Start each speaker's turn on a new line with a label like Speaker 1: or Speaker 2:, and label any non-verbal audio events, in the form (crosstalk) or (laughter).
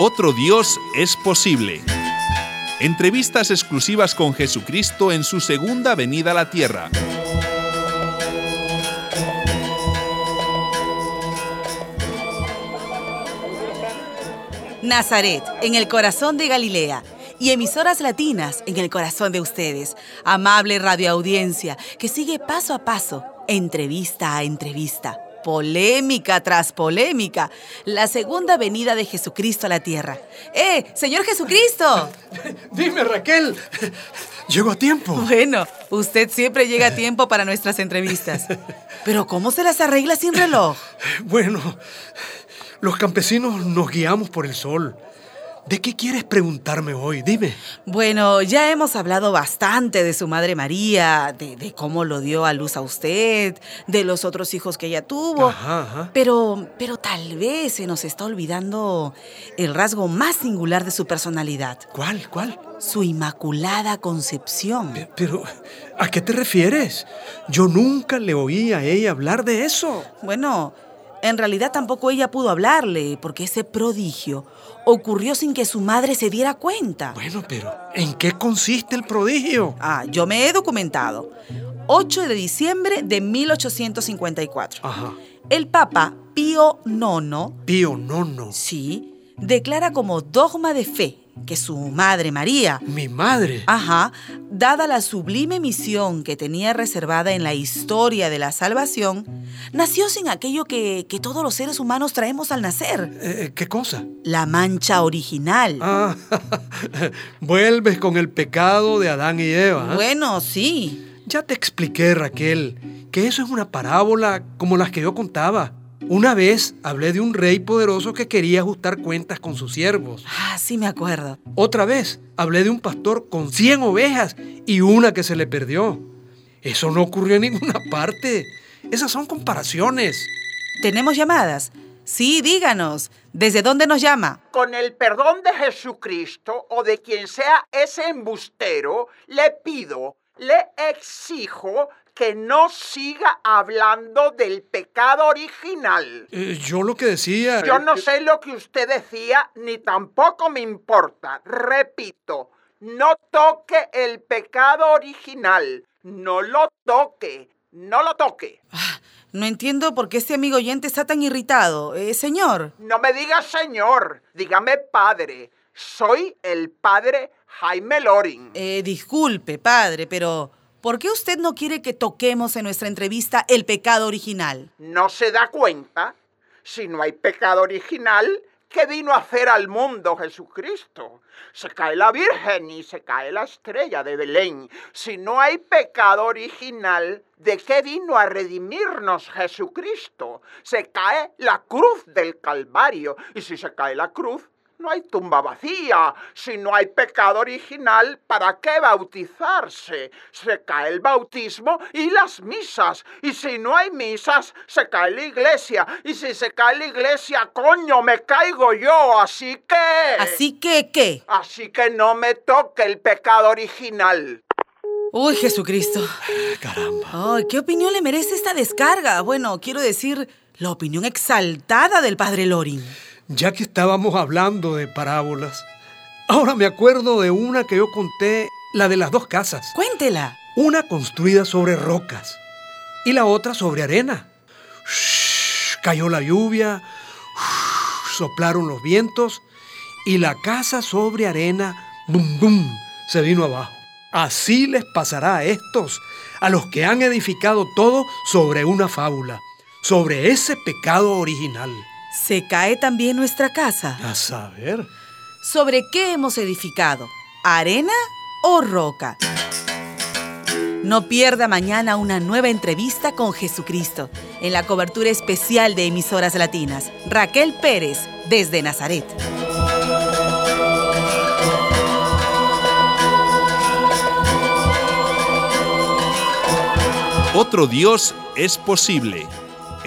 Speaker 1: Otro Dios es posible. Entrevistas exclusivas con Jesucristo en su segunda venida a la tierra.
Speaker 2: Nazaret, en el corazón de Galilea, y emisoras latinas en el corazón de ustedes. Amable radioaudiencia que sigue paso a paso, entrevista a entrevista, polémica tras polémica, la segunda venida de Jesucristo a la tierra. ¡Eh, Señor Jesucristo! (laughs)
Speaker 3: Dime, Raquel, ¿llego a tiempo?
Speaker 2: Bueno, usted siempre llega a tiempo para nuestras entrevistas. Pero ¿cómo se las arregla sin reloj? (laughs)
Speaker 3: Bueno, los campesinos nos guiamos por el sol. ¿De qué quieres preguntarme hoy? Dime.
Speaker 2: Bueno, ya hemos hablado bastante de su madre María, de, cómo lo dio a luz a usted, de los otros hijos que ella tuvo.
Speaker 3: Ajá, ajá.
Speaker 2: Pero, pero tal vez se nos está olvidando el rasgo más singular de su personalidad.
Speaker 3: ¿Cuál? ¿Cuál?
Speaker 2: Su inmaculada concepción.
Speaker 3: Pero, ¿a qué te refieres? Yo nunca le oí a ella hablar de eso.
Speaker 2: Bueno, en realidad tampoco ella pudo hablarle, porque ese prodigio ocurrió sin que su madre se diera cuenta.
Speaker 3: Bueno, pero ¿en qué consiste el prodigio?
Speaker 2: Ah, yo me he documentado. 8 de diciembre de 1854.
Speaker 3: Ajá.
Speaker 2: El Papa Pío IX.
Speaker 3: Pío IX.
Speaker 2: Sí, declara como dogma de fe que su madre María,
Speaker 3: Mi madre.
Speaker 2: ajá, dada la sublime misión que tenía reservada en la historia de la salvación, nació sin aquello que, que todos los seres humanos traemos al nacer,
Speaker 3: Eh, ¿Qué cosa?
Speaker 2: la mancha original.
Speaker 3: Ah, (laughs) vuelves con el pecado de Adán y Eva. ¿eh?
Speaker 2: Bueno, sí.
Speaker 3: Ya te expliqué, Raquel, que eso es una parábola como las que yo contaba. Una vez hablé de un rey poderoso que quería ajustar cuentas con sus siervos.
Speaker 2: Ah, sí me acuerdo.
Speaker 3: Otra vez hablé de un pastor con 100 ovejas y una que se le perdió. Eso no ocurrió en ninguna (laughs) parte. Esas son comparaciones.
Speaker 2: ¿Tenemos llamadas? Sí, díganos. ¿Desde dónde nos llama?
Speaker 4: Con el perdón de Jesucristo o de quien sea ese embustero, le pido, le exijo que no siga hablando del pecado original.
Speaker 3: Eh, yo lo que decía...
Speaker 4: Yo no sé lo que usted decía, ni tampoco me importa. Repito, no toque el pecado original. No lo toque. No lo toque.
Speaker 2: No entiendo por qué este amigo oyente está tan irritado. Eh, señor.
Speaker 4: No me diga señor, dígame padre. Soy el padre Jaime Loring.
Speaker 2: Eh, disculpe, padre, pero ¿por qué usted no quiere que toquemos en nuestra entrevista el pecado original?
Speaker 4: ¿No se da cuenta? Si no hay pecado original, ¿qué vino a hacer al mundo Jesucristo? Se cae la Virgen y se cae la estrella de Belén. Si no hay pecado original, ¿de qué vino a redimirnos Jesucristo? Se cae la cruz del Calvario. Y si se cae la cruz, no hay tumba vacía. Si no hay pecado original, ¿para qué bautizarse? Se cae el bautismo y las misas. Y si no hay misas, se cae la iglesia. Y si se cae la iglesia, coño, me caigo yo. Así que...
Speaker 2: Así que, ¿qué?
Speaker 4: Así que no me toque el pecado original.
Speaker 2: Uy, Jesucristo.
Speaker 3: Caramba.
Speaker 2: Ay, ¿qué opinión le merece esta descarga? Bueno, quiero decir, la opinión exaltada del padre Loring.
Speaker 3: Ya que estábamos hablando de parábolas, ahora me acuerdo de una que yo conté, la de las dos casas.
Speaker 2: Cuéntela.
Speaker 3: Una construida sobre rocas y la otra sobre arena. Shhh, cayó la lluvia, shhh, soplaron los vientos y la casa sobre arena, bum, bum, se vino abajo. Así les pasará a estos, a los que han edificado todo sobre una fábula, sobre ese pecado original.
Speaker 2: ¿Se cae también nuestra casa?
Speaker 3: A saber.
Speaker 2: ¿Sobre qué hemos edificado? ¿Arena o roca? No pierda mañana una nueva entrevista con Jesucristo en la cobertura especial de emisoras latinas. Raquel Pérez, desde Nazaret.
Speaker 1: Otro Dios es posible